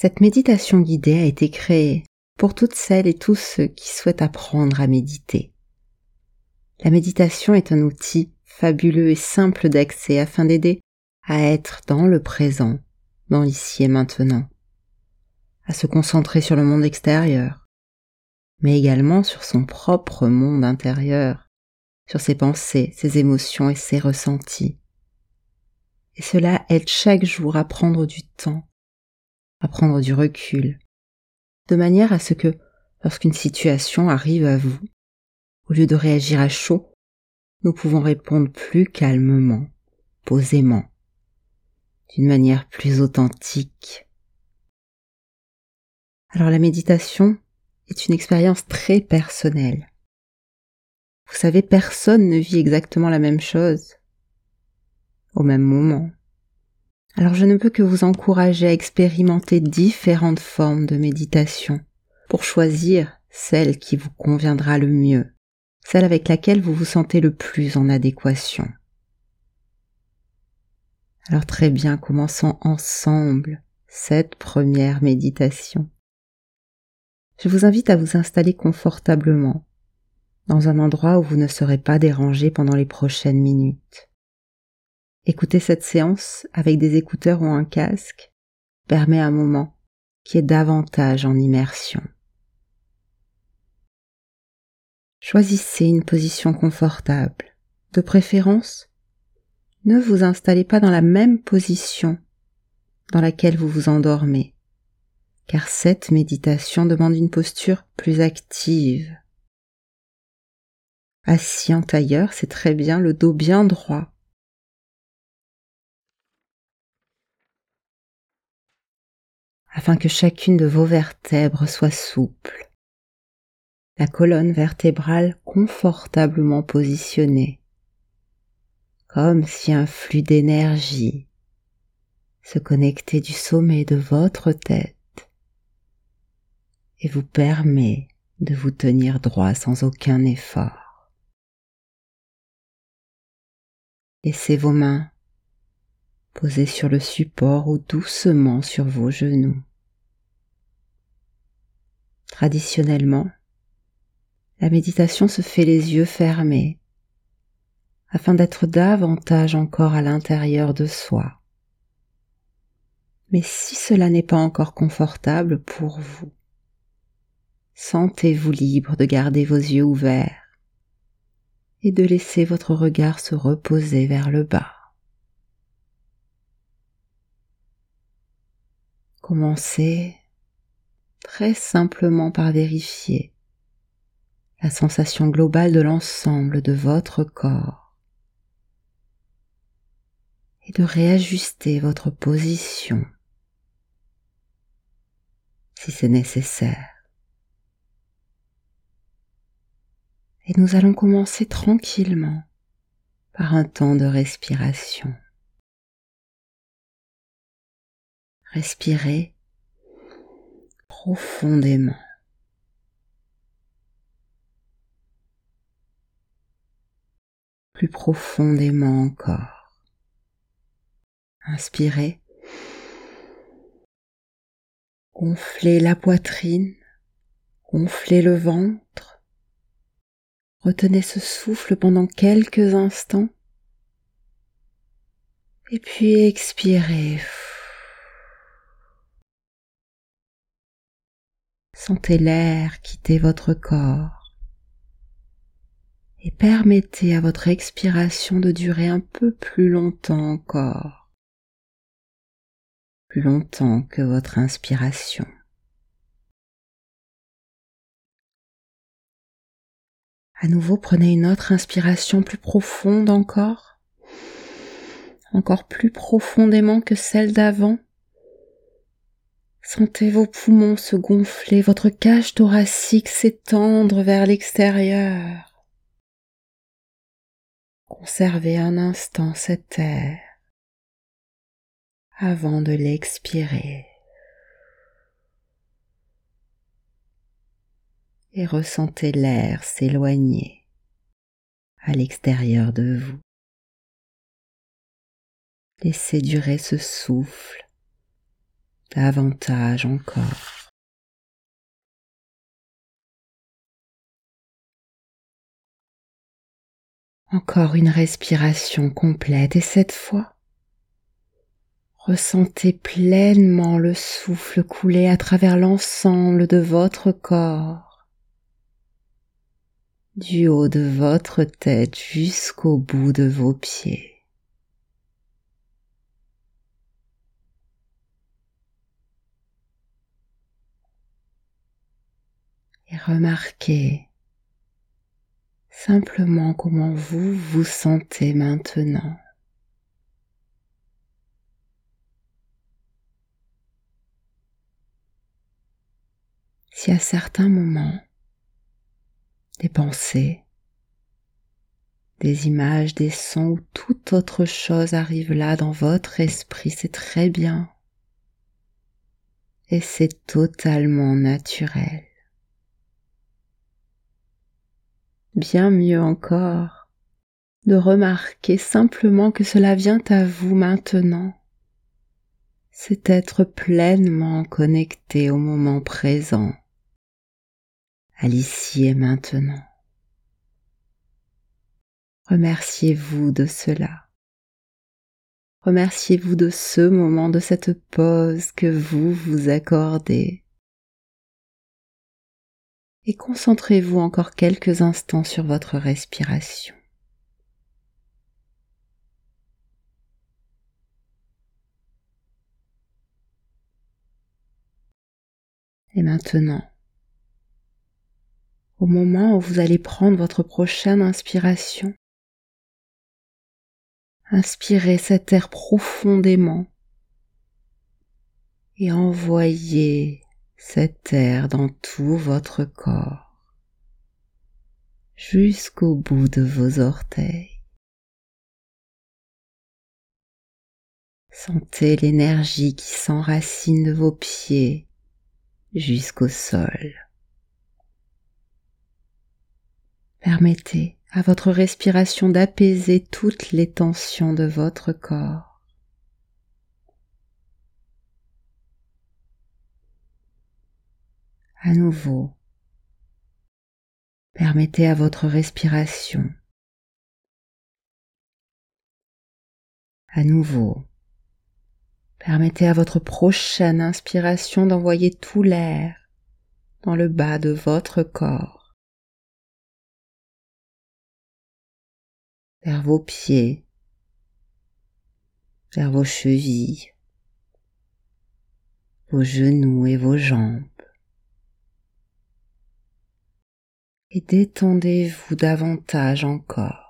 Cette méditation guidée a été créée pour toutes celles et tous ceux qui souhaitent apprendre à méditer. La méditation est un outil fabuleux et simple d'accès afin d'aider à être dans le présent, dans l'ici et maintenant, à se concentrer sur le monde extérieur, mais également sur son propre monde intérieur, sur ses pensées, ses émotions et ses ressentis. Et cela aide chaque jour à prendre du temps, à prendre du recul, de manière à ce que, lorsqu'une situation arrive à vous, au lieu de réagir à chaud, nous pouvons répondre plus calmement, posément, d'une manière plus authentique. Alors la méditation est une expérience très personnelle. Vous savez, personne ne vit exactement la même chose au même moment. Alors je ne peux que vous encourager à expérimenter différentes formes de méditation pour choisir celle qui vous conviendra le mieux, celle avec laquelle vous vous sentez le plus en adéquation. Alors très bien, commençons ensemble cette première méditation. Je vous invite à vous installer confortablement dans un endroit où vous ne serez pas dérangé pendant les prochaines minutes. Écouter cette séance avec des écouteurs ou un casque permet un moment qui est davantage en immersion. Choisissez une position confortable. De préférence, ne vous installez pas dans la même position dans laquelle vous vous endormez, car cette méditation demande une posture plus active. Assis en tailleur, c'est très bien, le dos bien droit, afin que chacune de vos vertèbres soit souple, la colonne vertébrale confortablement positionnée, comme si un flux d'énergie se connectait du sommet de votre tête et vous permet de vous tenir droit sans aucun effort. Laissez vos mains posées sur le support ou doucement sur vos genoux. Traditionnellement, la méditation se fait les yeux fermés afin d'être davantage encore à l'intérieur de soi. Mais si cela n'est pas encore confortable pour vous, sentez-vous libre de garder vos yeux ouverts et de laisser votre regard se reposer vers le bas. Commencez très simplement par vérifier la sensation globale de l'ensemble de votre corps et de réajuster votre position si c'est nécessaire. Et nous allons commencer tranquillement par un temps de respiration. Respirez profondément. Plus profondément encore. Inspirez. Gonflez la poitrine, gonflez le ventre. Retenez ce souffle pendant quelques instants. Et puis expirez. Sentez l'air quitter votre corps et permettez à votre expiration de durer un peu plus longtemps encore, plus longtemps que votre inspiration. À nouveau, prenez une autre inspiration plus profonde encore, encore plus profondément que celle d'avant. Sentez vos poumons se gonfler, votre cage thoracique s'étendre vers l'extérieur. Conservez un instant cet air avant de l'expirer. Et ressentez l'air s'éloigner à l'extérieur de vous. Laissez durer ce souffle davantage encore. Encore une respiration complète et cette fois, ressentez pleinement le souffle couler à travers l'ensemble de votre corps, du haut de votre tête jusqu'au bout de vos pieds. Remarquez simplement comment vous vous sentez maintenant. Si à certains moments, des pensées, des images, des sons ou toute autre chose arrive là dans votre esprit, c'est très bien. Et c'est totalement naturel. Bien mieux encore, de remarquer simplement que cela vient à vous maintenant. C'est être pleinement connecté au moment présent, à l'ici et maintenant. Remerciez-vous de cela. Remerciez-vous de ce moment, de cette pause que vous vous accordez et concentrez-vous encore quelques instants sur votre respiration. Et maintenant, au moment où vous allez prendre votre prochaine inspiration, inspirez cet air profondément et envoyez cet air dans tout votre corps, jusqu'au bout de vos orteils. Sentez l'énergie qui s'enracine de vos pieds jusqu'au sol. Permettez à votre respiration d'apaiser toutes les tensions de votre corps. À nouveau. Permettez à votre respiration à nouveau. Permettez à votre prochaine inspiration d'envoyer tout l'air dans le bas de votre corps, vers vos pieds, vers vos chevilles, vos genoux et vos jambes. Et détendez-vous davantage encore.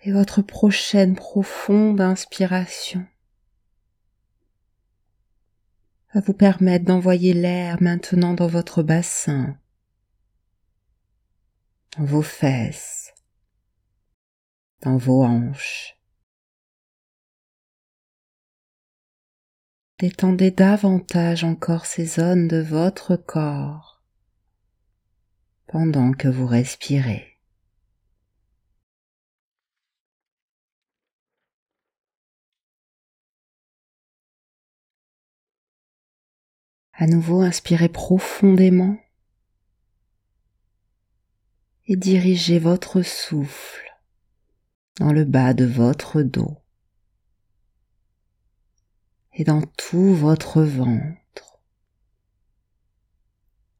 Et votre prochaine profonde inspiration va vous permettre d'envoyer l'air maintenant dans votre bassin, dans vos fesses, dans vos hanches. Détendez davantage encore ces zones de votre corps pendant que vous respirez. À nouveau, inspirez profondément et dirigez votre souffle dans le bas de votre dos et dans tout votre ventre,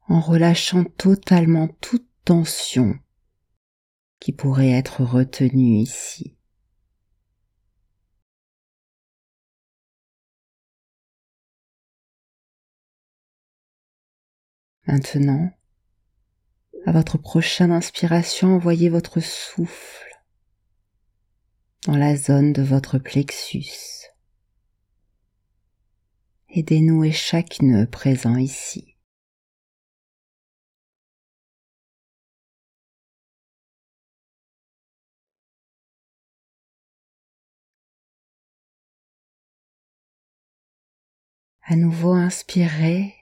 en relâchant totalement toute tension qui pourrait être retenue ici. Maintenant, à votre prochaine inspiration, envoyez votre souffle dans la zone de votre plexus et dénouer chaque nœud présent ici. À nouveau inspirez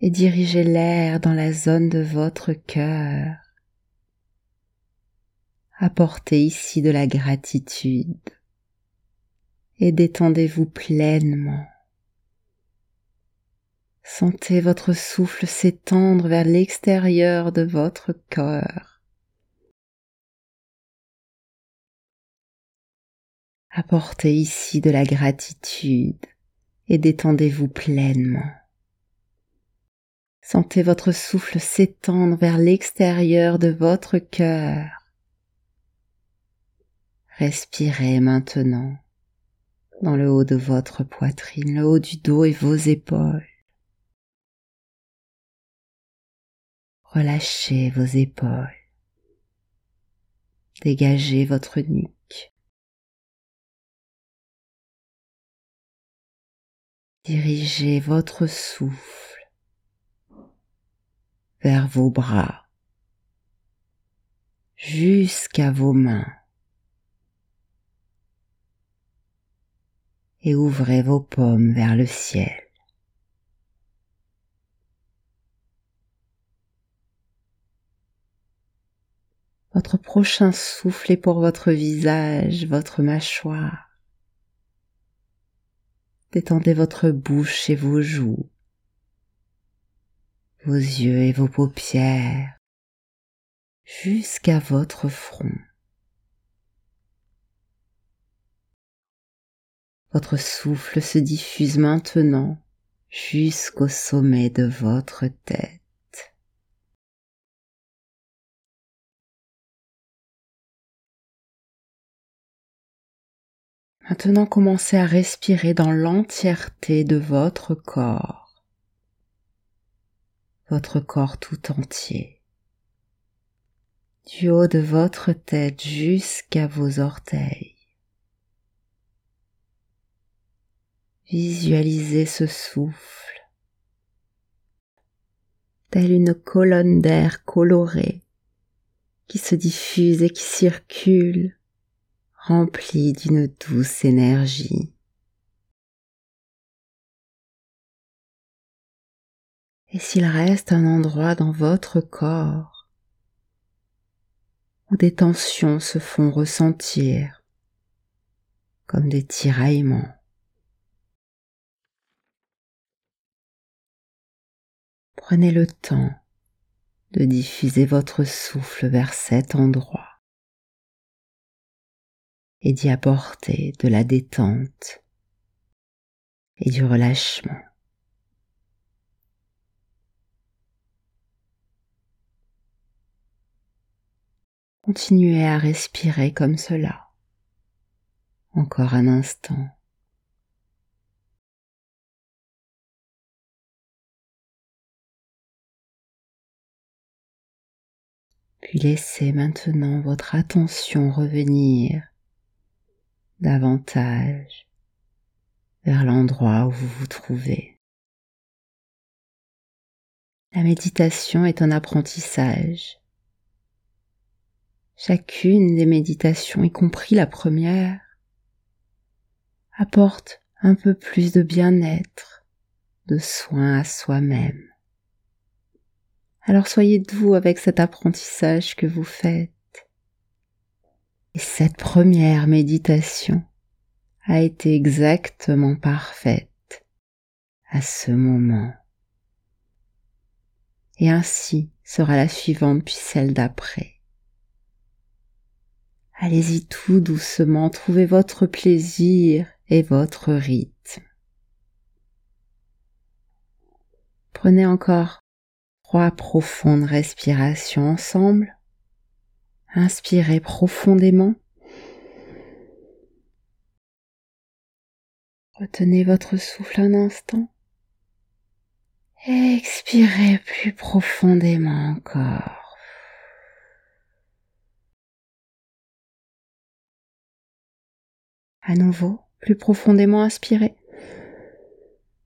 et dirigez l'air dans la zone de votre cœur. Apportez ici de la gratitude et détendez-vous pleinement. Sentez votre souffle s'étendre vers l'extérieur de votre cœur. Apportez ici de la gratitude et détendez-vous pleinement. Sentez votre souffle s'étendre vers l'extérieur de votre cœur. Respirez maintenant dans le haut de votre poitrine, le haut du dos et vos épaules. Relâchez vos épaules. Dégagez votre nuque. Dirigez votre souffle vers vos bras jusqu'à vos mains et ouvrez vos paumes vers le ciel. Votre prochain souffle est pour votre visage, votre mâchoire. Détendez votre bouche et vos joues, vos yeux et vos paupières, jusqu'à votre front. Votre souffle se diffuse maintenant jusqu'au sommet de votre tête. Maintenant commencez à respirer dans l'entièreté de votre corps, votre corps tout entier, du haut de votre tête jusqu'à vos orteils. Visualisez ce souffle, telle une colonne d'air colorée qui se diffuse et qui circule rempli d'une douce énergie. Et s'il reste un endroit dans votre corps où des tensions se font ressentir comme des tiraillements, prenez le temps de diffuser votre souffle vers cet endroit et d'y apporter de la détente et du relâchement. Continuez à respirer comme cela. Encore un instant. Laissez maintenant votre attention revenir davantage vers l'endroit où vous vous trouvez. La méditation est un apprentissage. Chacune des méditations, y compris la première, apporte un peu plus de bien-être, de soin à soi-même. Alors soyez doux avec cet apprentissage que vous faites. Et cette première méditation a été exactement parfaite à ce moment. Et ainsi sera la suivante puis celle d'après. Allez-y tout doucement, trouvez votre plaisir et votre rythme. Prenez encore trois profondes respirations ensemble. Inspirez profondément. Retenez votre souffle un instant. Expirez plus profondément encore. À nouveau, plus profondément inspirez.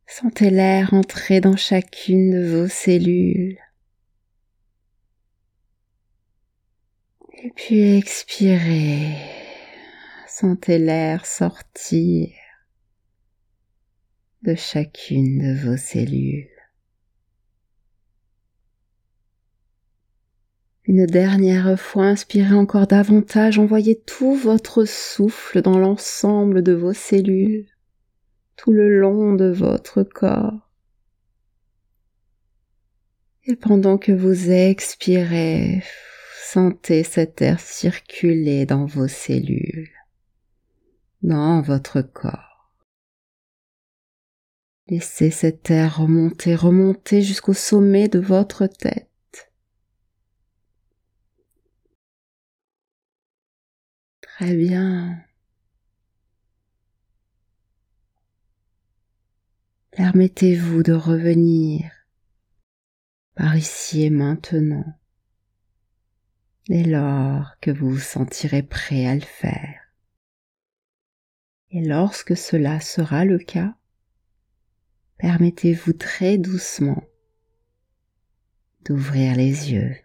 Sentez l'air entrer dans chacune de vos cellules. Et puis expirez. Sentez l'air sortir de chacune de vos cellules. Une dernière fois, inspirez encore davantage, envoyez tout votre souffle dans l'ensemble de vos cellules tout le long de votre corps. Et pendant que vous expirez, sentez cet air circuler dans vos cellules, dans votre corps. Laissez cet air remonter, remonter jusqu'au sommet de votre tête. Très bien. Permettez-vous de revenir par ici et maintenant, dès lors que vous vous sentirez prêt à le faire. Et lorsque cela sera le cas, permettez-vous très doucement d'ouvrir les yeux.